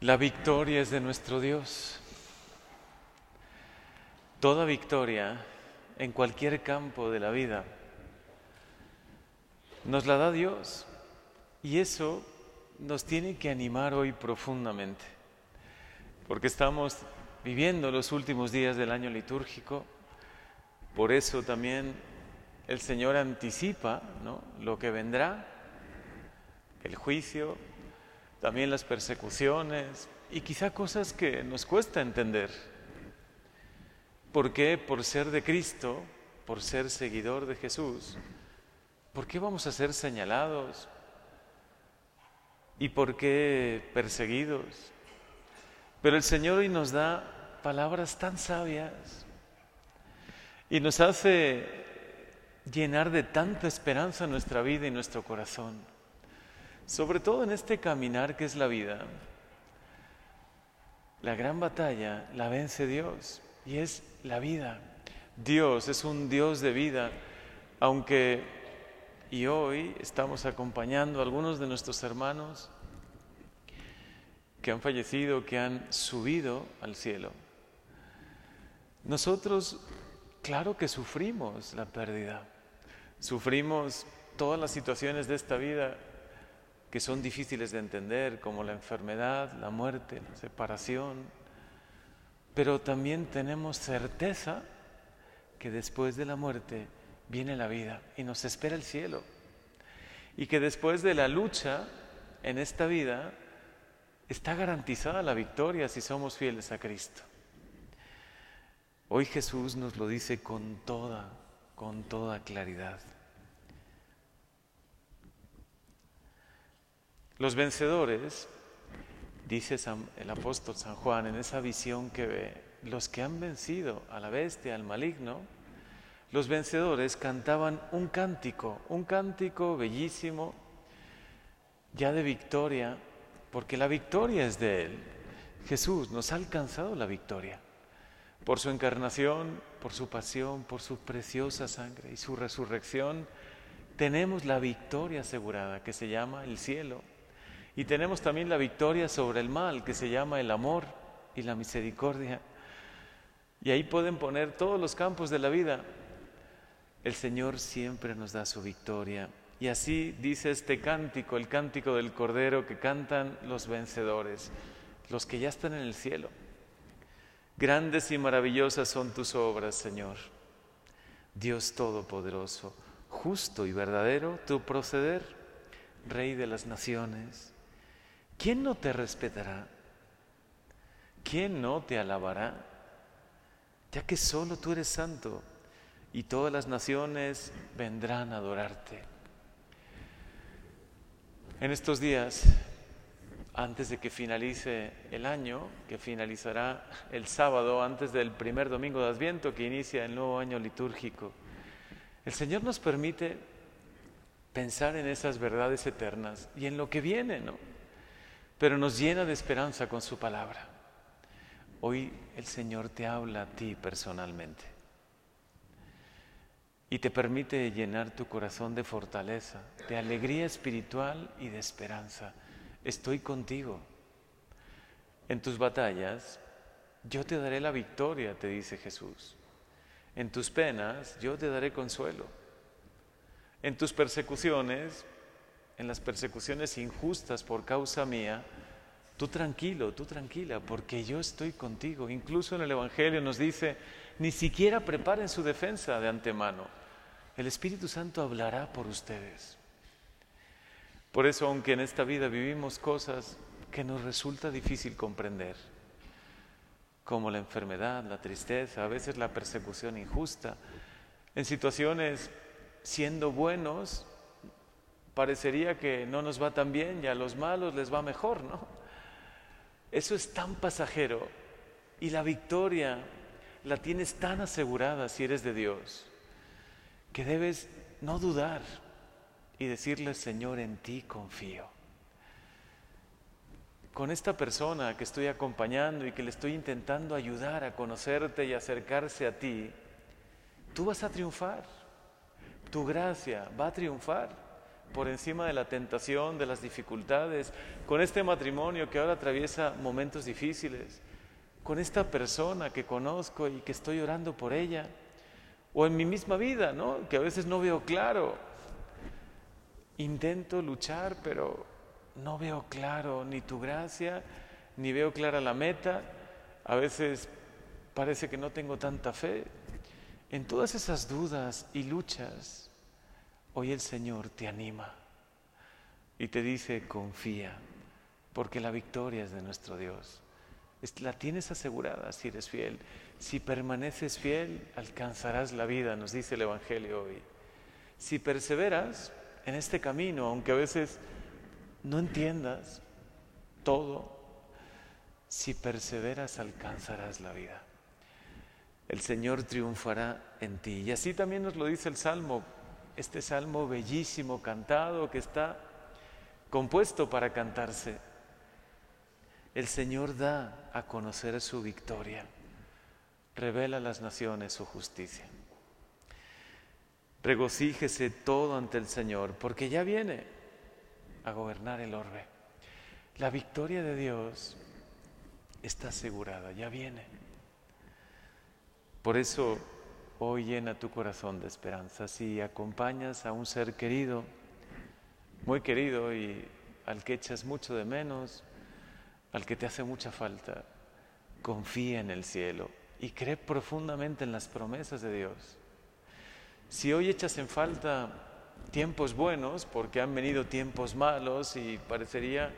La victoria es de nuestro Dios. Toda victoria en cualquier campo de la vida nos la da Dios. Y eso nos tiene que animar hoy profundamente, porque estamos viviendo los últimos días del año litúrgico, por eso también el Señor anticipa lo que vendrá, el juicio, también las persecuciones y quizá cosas que nos cuesta entender. ¿Por qué? Por ser de Cristo, por ser seguidor de Jesús, ¿por qué vamos a ser señalados? ¿Y por qué perseguidos? Pero el Señor hoy nos da palabras tan sabias y nos hace llenar de tanta esperanza nuestra vida y nuestro corazón sobre todo en este caminar que es la vida. La gran batalla la vence Dios y es la vida. Dios es un Dios de vida, aunque y hoy estamos acompañando a algunos de nuestros hermanos que han fallecido, que han subido al cielo. Nosotros, claro que sufrimos la pérdida, sufrimos todas las situaciones de esta vida que son difíciles de entender, como la enfermedad, la muerte, la separación, pero también tenemos certeza que después de la muerte viene la vida y nos espera el cielo, y que después de la lucha en esta vida está garantizada la victoria si somos fieles a Cristo. Hoy Jesús nos lo dice con toda, con toda claridad. Los vencedores, dice el apóstol San Juan en esa visión que ve, los que han vencido a la bestia, al maligno, los vencedores cantaban un cántico, un cántico bellísimo, ya de victoria, porque la victoria es de Él. Jesús nos ha alcanzado la victoria por su encarnación, por su pasión, por su preciosa sangre y su resurrección. Tenemos la victoria asegurada que se llama el cielo. Y tenemos también la victoria sobre el mal, que se llama el amor y la misericordia. Y ahí pueden poner todos los campos de la vida. El Señor siempre nos da su victoria. Y así dice este cántico, el cántico del Cordero que cantan los vencedores, los que ya están en el cielo. Grandes y maravillosas son tus obras, Señor. Dios Todopoderoso, justo y verdadero tu proceder, Rey de las naciones. ¿Quién no te respetará? ¿Quién no te alabará? Ya que solo tú eres santo y todas las naciones vendrán a adorarte. En estos días, antes de que finalice el año, que finalizará el sábado, antes del primer domingo de Adviento, que inicia el nuevo año litúrgico, el Señor nos permite pensar en esas verdades eternas y en lo que viene, ¿no? Pero nos llena de esperanza con su palabra. Hoy el Señor te habla a ti personalmente y te permite llenar tu corazón de fortaleza, de alegría espiritual y de esperanza. Estoy contigo. En tus batallas yo te daré la victoria, te dice Jesús. En tus penas yo te daré consuelo. En tus persecuciones en las persecuciones injustas por causa mía, tú tranquilo, tú tranquila, porque yo estoy contigo. Incluso en el Evangelio nos dice, ni siquiera preparen su defensa de antemano. El Espíritu Santo hablará por ustedes. Por eso, aunque en esta vida vivimos cosas que nos resulta difícil comprender, como la enfermedad, la tristeza, a veces la persecución injusta, en situaciones siendo buenos, parecería que no nos va tan bien y a los malos les va mejor, ¿no? Eso es tan pasajero y la victoria la tienes tan asegurada si eres de Dios, que debes no dudar y decirle, Señor, en ti confío. Con esta persona que estoy acompañando y que le estoy intentando ayudar a conocerte y acercarse a ti, tú vas a triunfar. Tu gracia va a triunfar por encima de la tentación, de las dificultades, con este matrimonio que ahora atraviesa momentos difíciles, con esta persona que conozco y que estoy orando por ella, o en mi misma vida, ¿no? Que a veces no veo claro. Intento luchar, pero no veo claro ni tu gracia, ni veo clara la meta. A veces parece que no tengo tanta fe. En todas esas dudas y luchas, hoy el Señor te anima y te dice, confía, porque la victoria es de nuestro Dios. La tienes asegurada si eres fiel. Si permaneces fiel, alcanzarás la vida, nos dice el Evangelio hoy. Si perseveras en este camino, aunque a veces no entiendas todo, si perseveras alcanzarás la vida. El Señor triunfará en ti. Y así también nos lo dice el Salmo, este Salmo bellísimo, cantado, que está compuesto para cantarse. El Señor da a conocer su victoria, revela a las naciones su justicia. Regocíjese todo ante el Señor, porque ya viene a gobernar el orbe. La victoria de Dios está asegurada, ya viene. Por eso hoy llena tu corazón de esperanza. Si acompañas a un ser querido, muy querido y al que echas mucho de menos, al que te hace mucha falta, confía en el cielo y cree profundamente en las promesas de Dios. Si hoy echas en falta tiempos buenos, porque han venido tiempos malos y parecería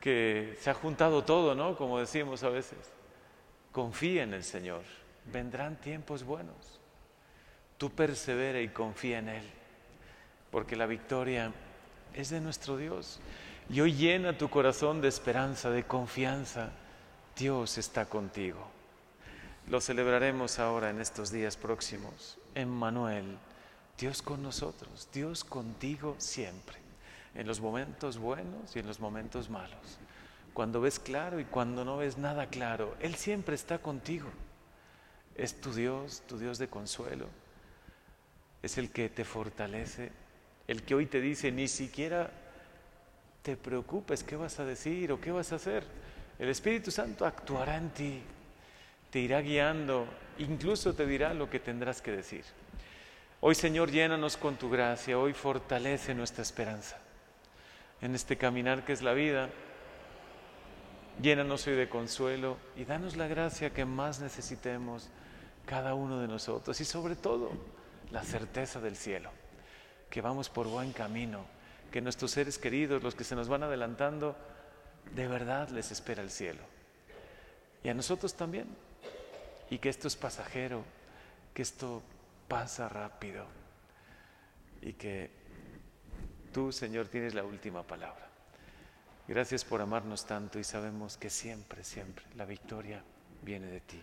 que se ha juntado todo, ¿no? Como decimos a veces. Confía en el Señor. Vendrán tiempos buenos. Tú persevera y confía en Él, porque la victoria es de nuestro Dios. Y hoy llena tu corazón de esperanza, de confianza. Dios está contigo. Lo celebraremos ahora en estos días próximos. Emmanuel Dios con nosotros, Dios contigo siempre, en los momentos buenos y en los momentos malos. Cuando ves claro y cuando no ves nada claro, Él siempre está contigo. Es tu Dios, tu Dios de consuelo. Es el que te fortalece, el que hoy te dice, ni siquiera te preocupes qué vas a decir o qué vas a hacer. El Espíritu Santo actuará en ti, te irá guiando, incluso te dirá lo que tendrás que decir. Hoy Señor, llénanos con tu gracia, hoy fortalece nuestra esperanza en este caminar que es la vida. Llénanos hoy de consuelo y danos la gracia que más necesitemos cada uno de nosotros y sobre todo la certeza del cielo, que vamos por buen camino, que nuestros seres queridos, los que se nos van adelantando, de verdad les espera el cielo. Y a nosotros también. Y que esto es pasajero, que esto pasa rápido y que tú, Señor, tienes la última palabra. Gracias por amarnos tanto y sabemos que siempre, siempre la victoria viene de ti.